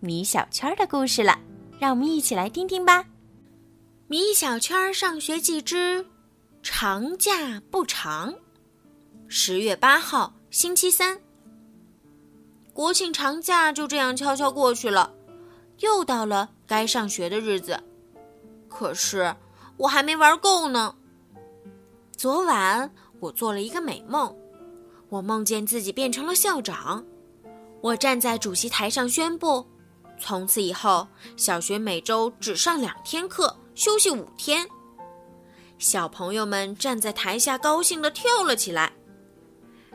米小圈的故事了，让我们一起来听听吧。米小圈上学记之长假不长。十月八号，星期三。国庆长假就这样悄悄过去了，又到了该上学的日子。可是我还没玩够呢。昨晚我做了一个美梦。我梦见自己变成了校长，我站在主席台上宣布：从此以后，小学每周只上两天课，休息五天。小朋友们站在台下，高兴地跳了起来。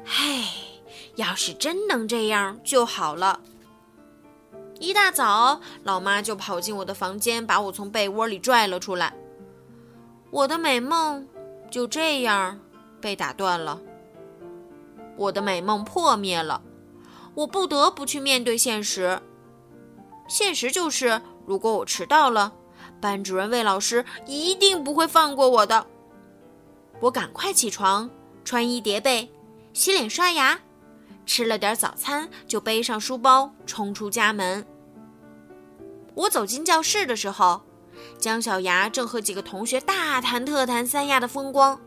嘿，要是真能这样就好了！一大早，老妈就跑进我的房间，把我从被窝里拽了出来。我的美梦就这样被打断了。我的美梦破灭了，我不得不去面对现实。现实就是，如果我迟到了，班主任魏老师一定不会放过我的。我赶快起床，穿衣叠被，洗脸刷牙，吃了点早餐，就背上书包冲出家门。我走进教室的时候，姜小牙正和几个同学大谈特谈三亚的风光，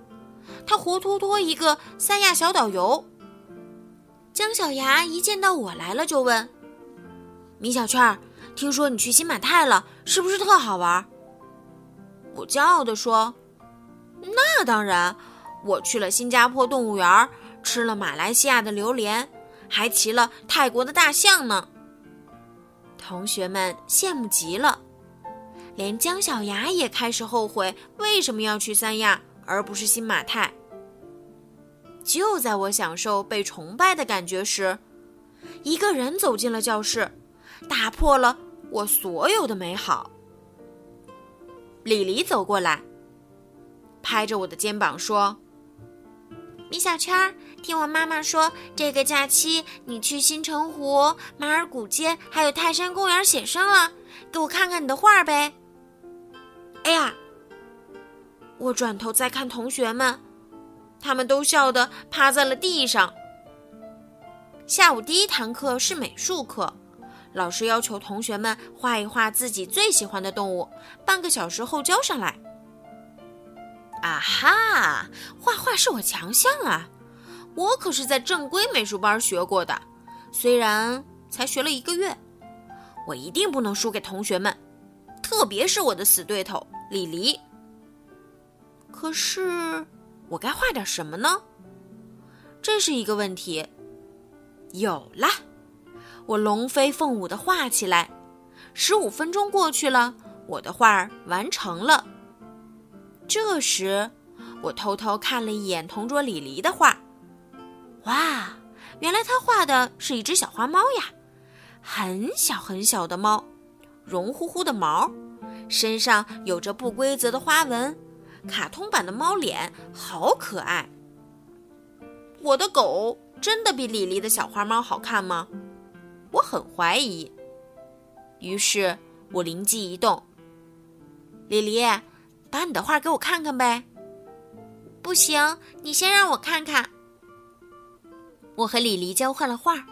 他活脱脱一个三亚小导游。姜小牙一见到我来了，就问：“米小圈儿，听说你去新马泰了，是不是特好玩？”我骄傲地说：“那当然，我去了新加坡动物园，吃了马来西亚的榴莲，还骑了泰国的大象呢。”同学们羡慕极了，连姜小牙也开始后悔为什么要去三亚而不是新马泰。就在我享受被崇拜的感觉时，一个人走进了教室，打破了我所有的美好。李黎走过来，拍着我的肩膀说：“米小圈，听我妈妈说，这个假期你去新城湖、马尔古街还有泰山公园写生了，给我看看你的画呗。”哎呀，我转头再看同学们。他们都笑得趴在了地上。下午第一堂课是美术课，老师要求同学们画一画自己最喜欢的动物，半个小时后交上来。啊哈，画画是我强项啊！我可是在正规美术班学过的，虽然才学了一个月，我一定不能输给同学们，特别是我的死对头李黎。可是。我该画点什么呢？这是一个问题。有了，我龙飞凤舞的画起来。十五分钟过去了，我的画完成了。这时，我偷偷看了一眼同桌李黎的画。哇，原来他画的是一只小花猫呀，很小很小的猫，绒乎乎的毛，身上有着不规则的花纹。卡通版的猫脸好可爱。我的狗真的比李黎的小花猫好看吗？我很怀疑。于是我灵机一动：“李黎，把你的画给我看看呗。”不行，你先让我看看。我和李黎交换了画，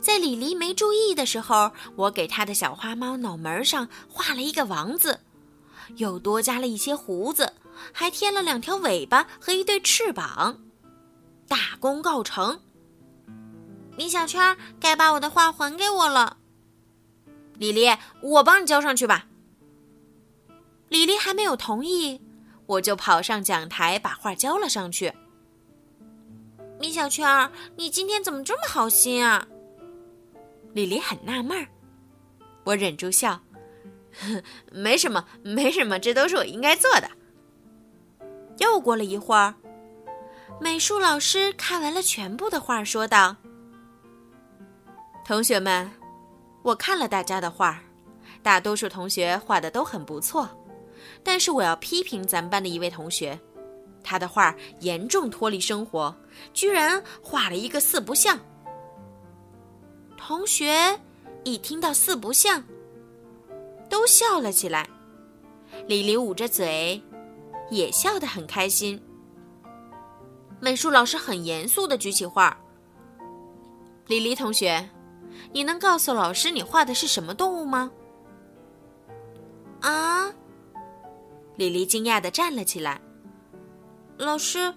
在李黎没注意的时候，我给他的小花猫脑门上画了一个王字，又多加了一些胡子。还添了两条尾巴和一对翅膀，大功告成。米小圈该把我的画还给我了。李黎，我帮你交上去吧。李黎还没有同意，我就跑上讲台把画交了上去。米小圈，你今天怎么这么好心啊？李黎很纳闷儿，我忍住笑，没什么，没什么，这都是我应该做的。又过了一会儿，美术老师看完了全部的画，说道：“同学们，我看了大家的画，大多数同学画的都很不错，但是我要批评咱们班的一位同学，他的画严重脱离生活，居然画了一个四不像。同学一听到四不像，都笑了起来。李黎捂着嘴，也笑得很开心。美术老师很严肃的举起画。李黎同学，你能告诉老师你画的是什么动物吗？啊！李黎惊讶的站了起来。老师，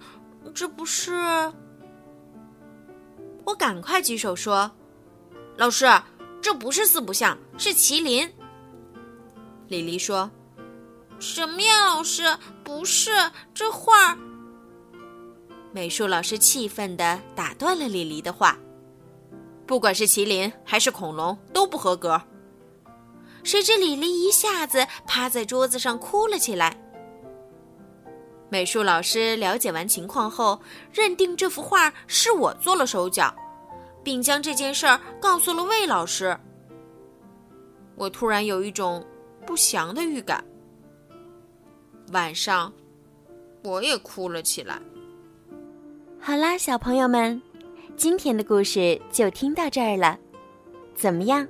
这不是……我赶快举手说：“老师，这不是四不像，是麒麟。”李黎说。什么呀，老师？不是这画。美术老师气愤地打断了李黎的话：“不管是麒麟还是恐龙，都不合格。”谁知李黎一下子趴在桌子上哭了起来。美术老师了解完情况后，认定这幅画是我做了手脚，并将这件事儿告诉了魏老师。我突然有一种不祥的预感。晚上，我也哭了起来。好啦，小朋友们，今天的故事就听到这儿了。怎么样，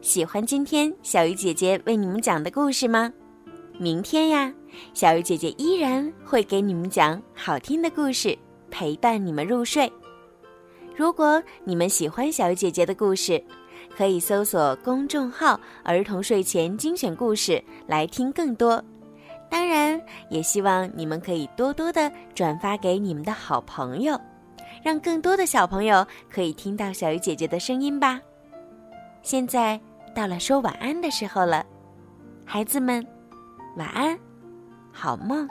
喜欢今天小鱼姐姐为你们讲的故事吗？明天呀，小鱼姐姐依然会给你们讲好听的故事，陪伴你们入睡。如果你们喜欢小鱼姐姐的故事，可以搜索公众号“儿童睡前精选故事”来听更多。当然，也希望你们可以多多的转发给你们的好朋友，让更多的小朋友可以听到小鱼姐姐的声音吧。现在到了说晚安的时候了，孩子们，晚安，好梦。